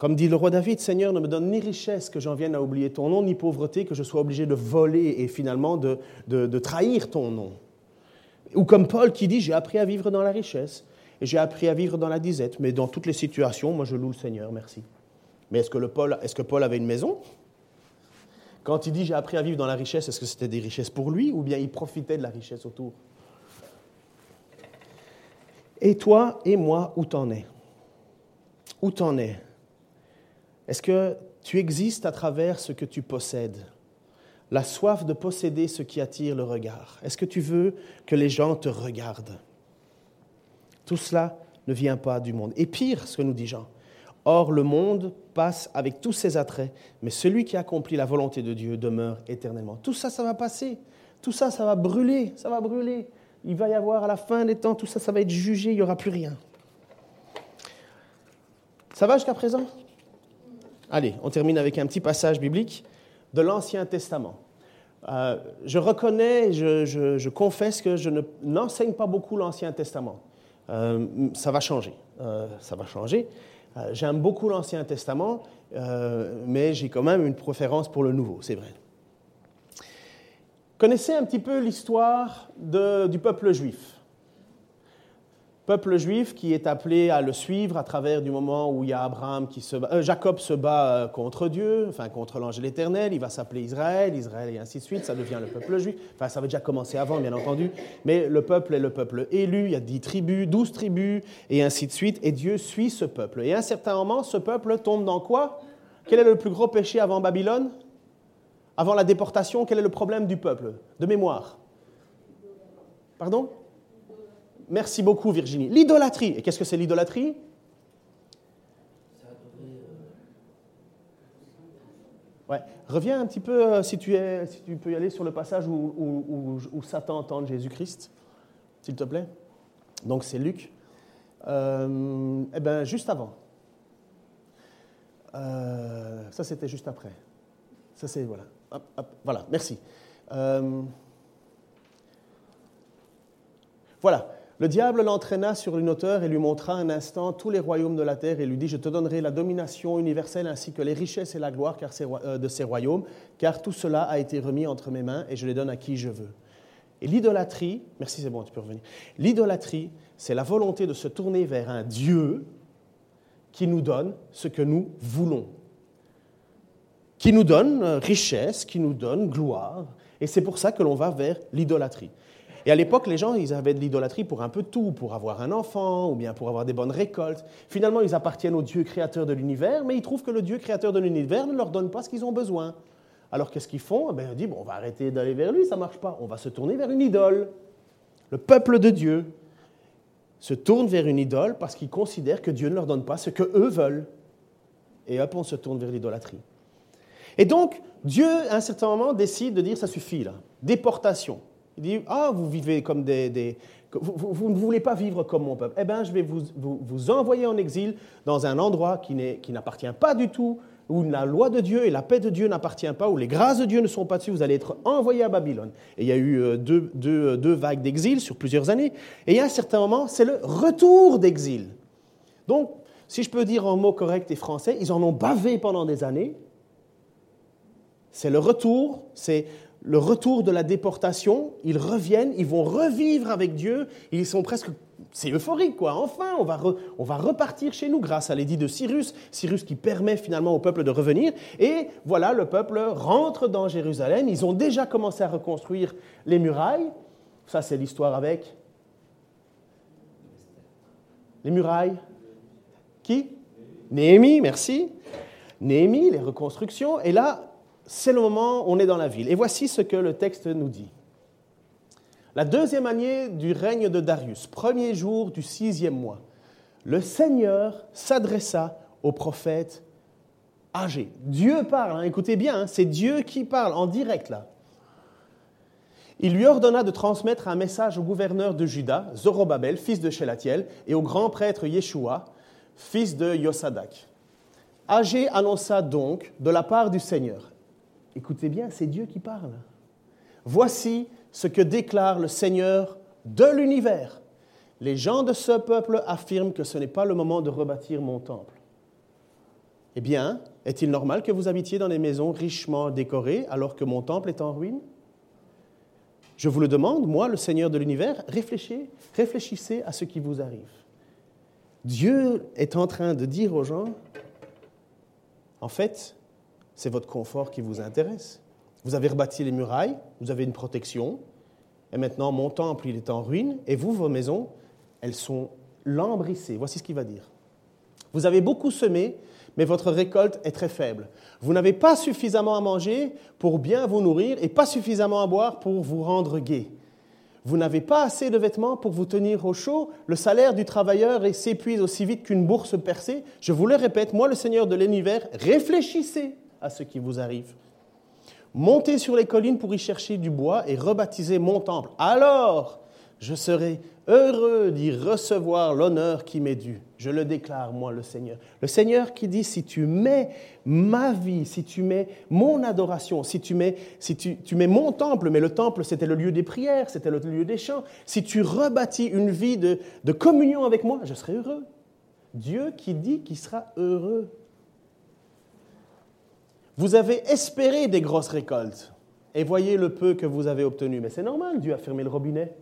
Comme dit le roi David, Seigneur, ne me donne ni richesse que j'en vienne à oublier ton nom, ni pauvreté que je sois obligé de voler et finalement de, trahir ton nom. Ou comme Paul qui dit, j'ai appris à vivre dans la richesse et j'ai appris à vivre dans la disette, mais dans toutes les situations, moi je loue le Seigneur, merci. Mais est-ce que, le Paul, est-ce que Paul avait une maison? Quand il dit j'ai appris à vivre dans la richesse, est-ce que c'était des richesses pour lui ou bien il profitait de la richesse autour? Et toi et moi, où t'en es? Où t'en es? Est-ce que tu existes à travers ce que tu possèdes? La soif de posséder ce qui attire le regard. Est-ce que tu veux que les gens te regardent? Tout cela ne vient pas du monde. Et pire, ce que nous dit Jean, Or, le monde passe avec tous ses attraits, mais celui qui accomplit la volonté de Dieu demeure éternellement. Tout ça, ça va passer. Tout ça, ça va brûler. Ça va brûler. Il va y avoir à la fin des temps, tout ça, ça va être jugé. Il n'y aura plus rien. Ça va jusqu'à présent? Allez, on termine avec un petit passage biblique de l'Ancien Testament. Euh, je reconnais, je, confesse que je n'enseigne pas beaucoup l'Ancien Testament. Euh, ça va changer. Euh, ça va changer. J'aime beaucoup l'Ancien Testament, mais j'ai quand même une préférence pour le Nouveau, c'est vrai. Connaissez un petit peu l'histoire du peuple juif peuple juif qui est appelé à le suivre à travers du moment où il y a Abraham qui se euh, Jacob se bat euh, contre Dieu, enfin contre l'ange éternel, il va s'appeler Israël, Israël et ainsi de suite, ça devient le peuple juif. Enfin, ça avait déjà commencé avant, bien entendu, mais le peuple est le peuple élu, il y a dix tribus, douze tribus, et ainsi de suite, et Dieu suit ce peuple. Et à un certain moment, ce peuple tombe dans quoi? Quel est le plus gros péché avant Babylone? Avant la déportation, quel est le problème du peuple? De mémoire. Pardon? Merci beaucoup, Virginie. L'idolâtrie. Et qu'est-ce que c'est l'idolâtrie? Reviens un petit peu, euh, si, tu peux y aller sur le passage où, Satan tente Jésus-Christ, s'il te plaît. Donc c'est Luc. Euh, eh bien, juste avant. Euh, ça, c'était juste après. Ça, c'est, voilà. voilà, merci. Voilà. Le diable l'entraîna sur une hauteur et lui montra un instant tous les royaumes de la terre et lui dit, je te donnerai la domination universelle ainsi que les richesses et la gloire euh, de ces royaumes, car tout cela a été remis entre mes mains et je les donne à qui je veux. Et l'idolâtrie, merci c'est bon, tu peux revenir. L'idolâtrie, c'est la volonté de se tourner vers un Dieu qui nous donne ce que nous voulons, qui nous donne euh, richesse, qui nous donne gloire. Et c'est pour ça que l'on va vers l'idolâtrie. Et à l'époque, les gens, ils avaient de l'idolâtrie pour un peu tout, pour avoir un enfant ou bien pour avoir des bonnes récoltes. Finalement, ils appartiennent au Dieu créateur de l'univers, mais ils trouvent que le Dieu créateur de l'univers ne leur donne pas ce qu'ils ont besoin. Alors qu'est-ce qu'ils font? Eh Ils disent, bon, on va arrêter d'aller vers lui, ça marche pas. On va se tourner vers une idole. Le peuple de Dieu se tourne vers une idole parce qu'ils considèrent que Dieu ne leur donne pas ce qu'eux veulent. Et hop, on se tourne vers l'idolâtrie. Et donc, Dieu, à un certain moment, décide de dire, ça suffit là, déportation. Ah, vous vivez comme des... vous, ne voulez pas vivre comme mon peuple. Eh bien, je vais vous, vous, envoyer en exil dans un endroit qui n'appartient pas du tout, où la loi de Dieu et la paix de Dieu n'appartiennent pas, où les grâces de Dieu ne sont pas dessus, vous allez être envoyé à Babylone. Et il y a eu euh, deux, deux, deux vagues d'exil sur plusieurs années. Et à un certain moment, c'est le retour d'exil. Donc, si je peux dire en mots corrects et français, ils en ont bavé pendant des années. C'est le retour, c'est le retour de la déportation, ils reviennent, ils vont revivre avec Dieu, ils sont presque... C'est euphorique, quoi. Enfin, on va, on va repartir chez nous grâce à l'édit de Cyrus, Cyrus qui permet finalement au peuple de revenir. Et voilà, le peuple rentre dans Jérusalem. Ils ont déjà commencé à reconstruire les murailles. Ça, c'est l'histoire avec... Les murailles Qui? Néhémie, merci. Néhémie, les reconstructions. Et là, c'est le moment, on est dans la ville. Et voici ce que le texte nous dit. La deuxième année du règne de Darius, premier jour du sixième mois, le Seigneur s'adressa au prophète âgé. Dieu parle, hein, écoutez bien, hein, c'est Dieu qui parle en direct là. Il lui ordonna de transmettre un message au gouverneur de Juda, Zorobabel, fils de Shelatiel, et au grand prêtre Yeshua, fils de Yosadak. Agé annonça donc de la part du Seigneur Écoutez bien, c'est Dieu qui parle. Voici ce que déclare le Seigneur de l'univers. Les gens de ce peuple affirment que ce n'est pas le moment de rebâtir mon temple. Eh bien, est-il normal que vous habitiez dans des maisons richement décorées alors que mon temple est en ruine? Je vous le demande, moi, le Seigneur de l'univers, réfléchissez, à ce qui vous arrive. Dieu est en train de dire aux gens, en fait, c'est votre confort qui vous intéresse. Vous avez rebâti les murailles, vous avez une protection, et maintenant mon temple, il est en ruine, et vous, vos maisons, elles sont lambrissées. Voici ce qu'il va dire. Vous avez beaucoup semé, mais votre récolte est très faible. Vous n'avez pas suffisamment à manger pour bien vous nourrir et pas suffisamment à boire pour vous rendre gai. Vous n'avez pas assez de vêtements pour vous tenir au chaud. Le salaire du travailleur s'épuise aussi vite qu'une bourse percée. Je vous le répète, moi, le Seigneur de l'univers, réfléchissez à ce qui vous arrive. Montez sur les collines pour y chercher du bois et rebaptiser mon temple. Alors, je serai heureux d'y recevoir l'honneur qui m'est dû. Je le déclare, moi, le Seigneur. Le Seigneur qui dit, si tu mets ma vie, si tu mets mon adoration, si tu mets, si tu, tu mets mon temple, mais le temple, c'était le lieu des prières, c'était le lieu des chants, si tu rebâtis une vie de, de communion avec moi, je serai heureux. Dieu qui dit qu'il sera heureux vous avez espéré des grosses récoltes et voyez le peu que vous avez obtenu. Mais c'est normal, Dieu a fermé le robinet.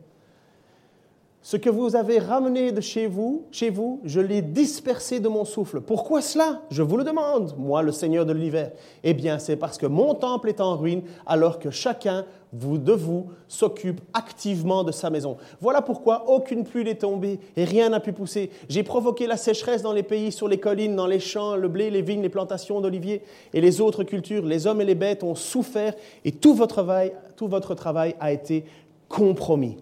Ce que vous avez ramené de chez vous, chez vous, je l'ai dispersé de mon souffle. Pourquoi cela? Je vous le demande, moi, le Seigneur de l'hiver. Eh bien, c'est parce que mon temple est en ruine, alors que chacun de vous s'occupe activement de sa maison. Voilà pourquoi aucune pluie n'est tombée et rien n'a pu pousser. J'ai provoqué la sécheresse dans les pays, sur les collines, dans les champs, le blé, les vignes, les plantations d'oliviers et les autres cultures. Les hommes et les bêtes ont souffert et tout votre travail, tout votre travail a été compromis.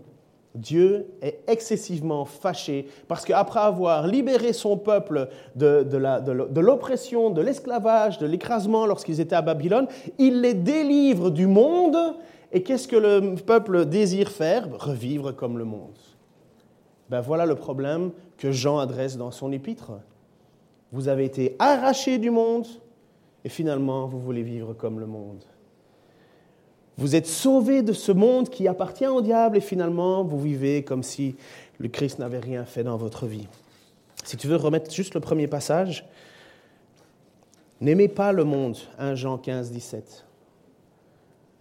Dieu est excessivement fâché parce qu'après avoir libéré son peuple de, l'oppression, de l'esclavage, de l'écrasement lorsqu'ils étaient à Babylone, il les délivre du monde. Et qu'est-ce que le peuple désire faire? Revivre comme le monde. Ben voilà le problème que Jean adresse dans son épître. Vous avez été arrachés du monde et finalement vous voulez vivre comme le monde. Vous êtes sauvés de ce monde qui appartient au diable et finalement vous vivez comme si le Christ n'avait rien fait dans votre vie. Si tu veux remettre juste le premier passage, n'aimez pas le monde, 1 Jean 15, 17.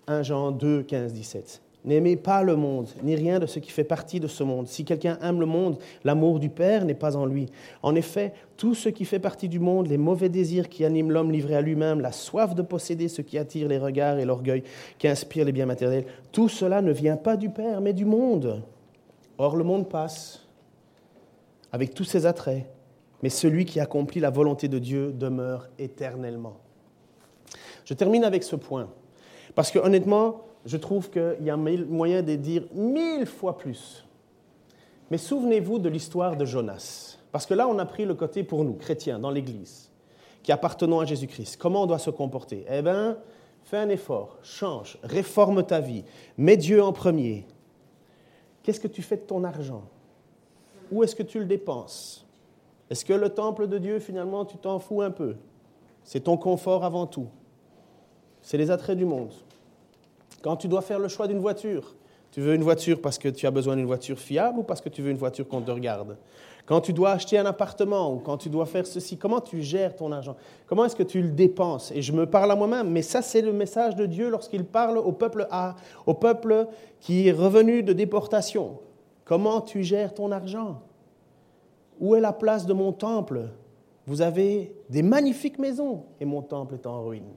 1 Jean 2, 15, 17. N'aimez pas le monde, ni rien de ce qui fait partie de ce monde. Si quelqu'un aime le monde, l'amour du Père n'est pas en lui. En effet, tout ce qui fait partie du monde, les mauvais désirs qui animent l'homme livré à lui-même, la soif de posséder ce qui attire les regards et l'orgueil qui inspire les biens matériels, tout cela ne vient pas du Père, mais du monde. Or, le monde passe avec tous ses attraits, mais celui qui accomplit la volonté de Dieu demeure éternellement. Je termine avec ce point, parce que honnêtement, je trouve qu'il y a moyen de dire mille fois plus. Mais souvenez-vous de l'histoire de Jonas. Parce que là, on a pris le côté pour nous, chrétiens, dans l'Église, qui appartenons à Jésus-Christ. Comment on doit se comporter? Eh bien, fais un effort, change, réforme ta vie, mets Dieu en premier. Qu'est-ce que tu fais de ton argent? Où est-ce que tu le dépenses? Est-ce que le temple de Dieu, finalement, tu t'en fous un peu? C'est ton confort avant tout. C'est les attraits du monde. Quand tu dois faire le choix d'une voiture, tu veux une voiture parce que tu as besoin d'une voiture fiable ou parce que tu veux une voiture qu'on te regarde? Quand tu dois acheter un appartement ou quand tu dois faire ceci, comment tu gères ton argent? Comment est-ce que tu le dépenses? Et je me parle à moi-même, mais ça c'est le message de Dieu lorsqu'il parle au peuple A, au peuple qui est revenu de déportation. Comment tu gères ton argent? Où est la place de mon temple? Vous avez des magnifiques maisons et mon temple est en ruine.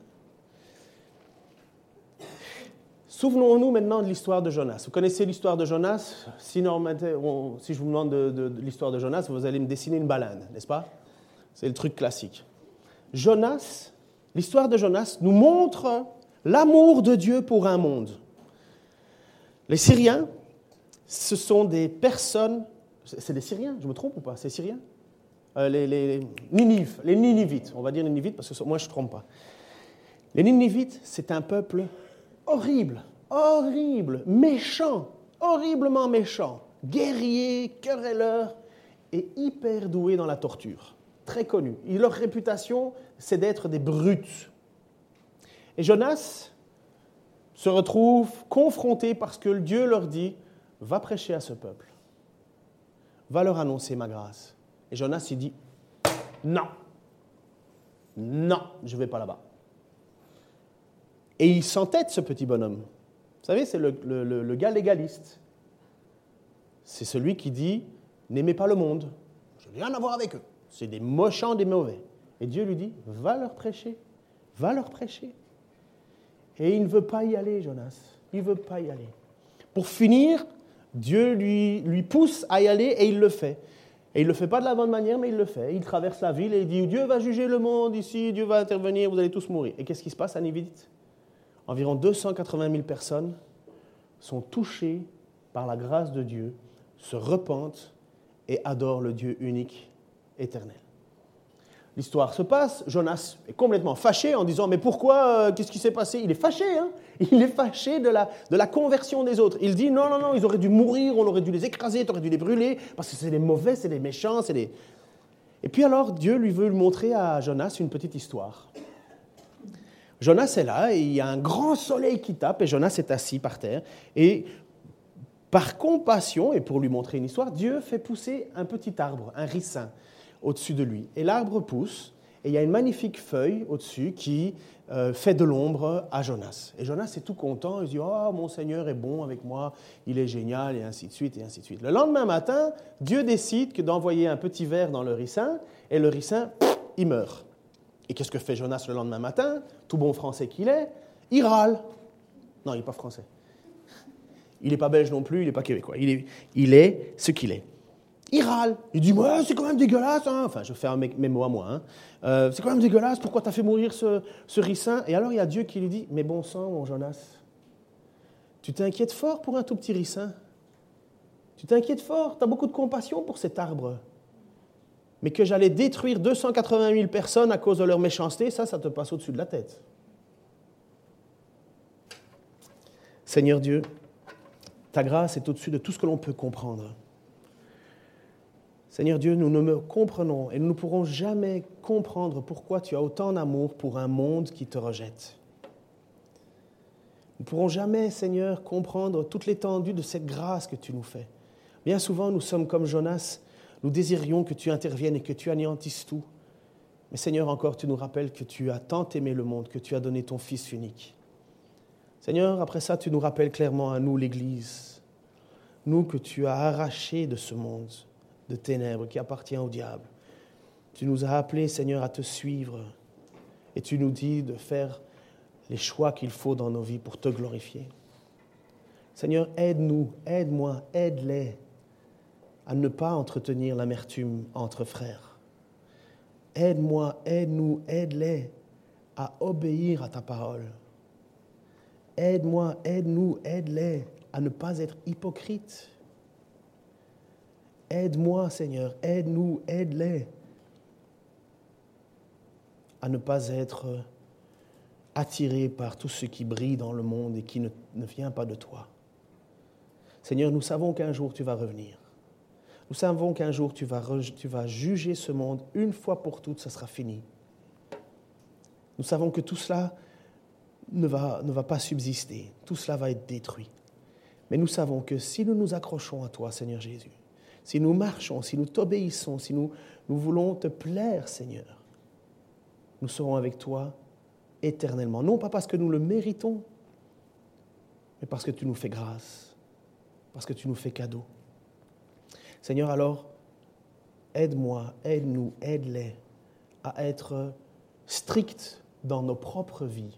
Souvenons-nous maintenant de l'histoire de Jonas. Vous connaissez l'histoire de Jonas? Si, si, je vous demande de, l'histoire de Jonas, vous allez me dessiner une baleine, n'est-ce pas? C'est le truc classique. Jonas, l'histoire de Jonas nous montre l'amour de Dieu pour un monde. Les Syriens, ce sont des personnes, c'est des Syriens, je me trompe ou pas? C'est Syriens? Euh, les Ninivites, on va dire Ninivites parce que moi je ne trompe pas. Les Ninivites, c'est un peuple horrible, horrible, méchant, horriblement méchant, guerrier, querelleur et hyper doué dans la torture. Très connu. Et leur réputation, c'est d'être des brutes. Et Jonas se retrouve confronté parce que Dieu leur dit Va prêcher à ce peuple, va leur annoncer ma grâce. Et Jonas, il dit Non, non, je ne vais pas là-bas. Et il s'entête, ce petit bonhomme. Vous savez, c'est le, gars légaliste. C'est celui qui dit N'aimez pas le monde. Je n'ai rien à voir avec eux. C'est des mochants, des mauvais. Et Dieu lui dit Va leur prêcher. Va leur prêcher. Et il ne veut pas y aller, Jonas. Il ne veut pas y aller. Pour finir, Dieu lui, lui pousse à y aller et il le fait. Et il ne le fait pas de la bonne manière, mais il le fait. Il traverse la ville et il dit Dieu va juger le monde ici, Dieu va intervenir, vous allez tous mourir. Et qu'est-ce qui se passe à Nividite environ 280 000 personnes sont touchées par la grâce de Dieu, se repentent et adorent le Dieu unique, éternel. L'histoire se passe, Jonas est complètement fâché en disant Mais pourquoi euh, Qu'est-ce qui s'est passé? Il est fâché, hein? Il est fâché de la, de la conversion des autres. Il dit Non, non, non, ils auraient dû mourir, on aurait dû les écraser, tu aurais dû les brûler, parce que c'est des mauvais, c'est des méchants, c'est des. Et puis alors, Dieu lui veut montrer à Jonas une petite histoire. Jonas est là, et il y a un grand soleil qui tape, et Jonas est assis par terre. Et par compassion, et pour lui montrer une histoire, Dieu fait pousser un petit arbre, un ricin, au-dessus de lui. Et l'arbre pousse, et il y a une magnifique feuille au-dessus qui euh, fait de l'ombre à Jonas. Et Jonas est tout content, il dit Oh, mon Seigneur est bon avec moi, il est génial, et ainsi de suite, et ainsi de suite. Le lendemain matin, Dieu décide que d'envoyer un petit verre dans le ricin, et le ricin, il meurt. Et qu'est-ce que fait Jonas le lendemain matin? Tout bon français qu'il est, il râle. Non, il n'est pas français. Il n'est pas belge non plus, il n'est pas québécois. Il est, il est ce qu'il est. Il râle. Il dit ouais, C'est quand même dégueulasse. Hein. Enfin, je fais mes mots à moi. Hein. Euh, c'est quand même dégueulasse. Pourquoi tu as fait mourir ce, ce ricin? Et alors, il y a Dieu qui lui dit Mais bon sang, mon Jonas, tu t'inquiètes fort pour un tout petit ricin Tu t'inquiètes fort, tu as beaucoup de compassion pour cet arbre. Mais que j'allais détruire 280 000 personnes à cause de leur méchanceté, ça, ça te passe au-dessus de la tête. Seigneur Dieu, ta grâce est au-dessus de tout ce que l'on peut comprendre. Seigneur Dieu, nous ne me comprenons et nous ne pourrons jamais comprendre pourquoi tu as autant d'amour pour un monde qui te rejette. Nous ne pourrons jamais, Seigneur, comprendre toute l'étendue de cette grâce que tu nous fais. Bien souvent, nous sommes comme Jonas, nous désirions que tu interviennes et que tu anéantisses tout. Mais Seigneur, encore, tu nous rappelles que tu as tant aimé le monde, que tu as donné ton Fils unique. Seigneur, après ça, tu nous rappelles clairement à nous, l'Église, nous que tu as arrachés de ce monde de ténèbres qui appartient au diable. Tu nous as appelés, Seigneur, à te suivre et tu nous dis de faire les choix qu'il faut dans nos vies pour te glorifier. Seigneur, aide-nous, aide-moi, aide-les à ne pas entretenir l'amertume entre frères. Aide-moi, aide-nous, aide-les à obéir à ta parole. Aide-moi, aide-nous, aide-les à ne pas être hypocrites. Aide-moi, Seigneur, aide-nous, aide-les à ne pas être attirés par tout ce qui brille dans le monde et qui ne, vient pas de toi. Seigneur, nous savons qu'un jour tu vas revenir. Nous savons qu'un jour tu vas, juger ce monde une fois pour toutes, ce sera fini. Nous savons que tout cela ne va, pas subsister, tout cela va être détruit. Mais nous savons que si nous nous accrochons à toi, Seigneur Jésus, si nous marchons, si nous t'obéissons, si nous voulons te plaire, Seigneur, nous serons avec toi éternellement. Non pas parce que nous le méritons, mais parce que tu nous fais grâce, parce que tu nous fais cadeau. Seigneur, alors, aide-moi, aide-nous, aide-les à être stricts dans nos propres vies,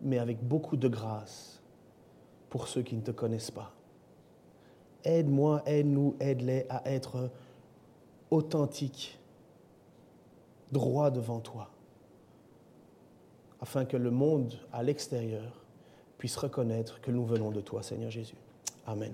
mais avec beaucoup de grâce pour ceux qui ne te connaissent pas. Aide-moi, aide-nous, aide-les à être authentiques, droits devant toi, afin que le monde à l'extérieur puisse reconnaître que nous venons de toi, Seigneur Jésus. Amen.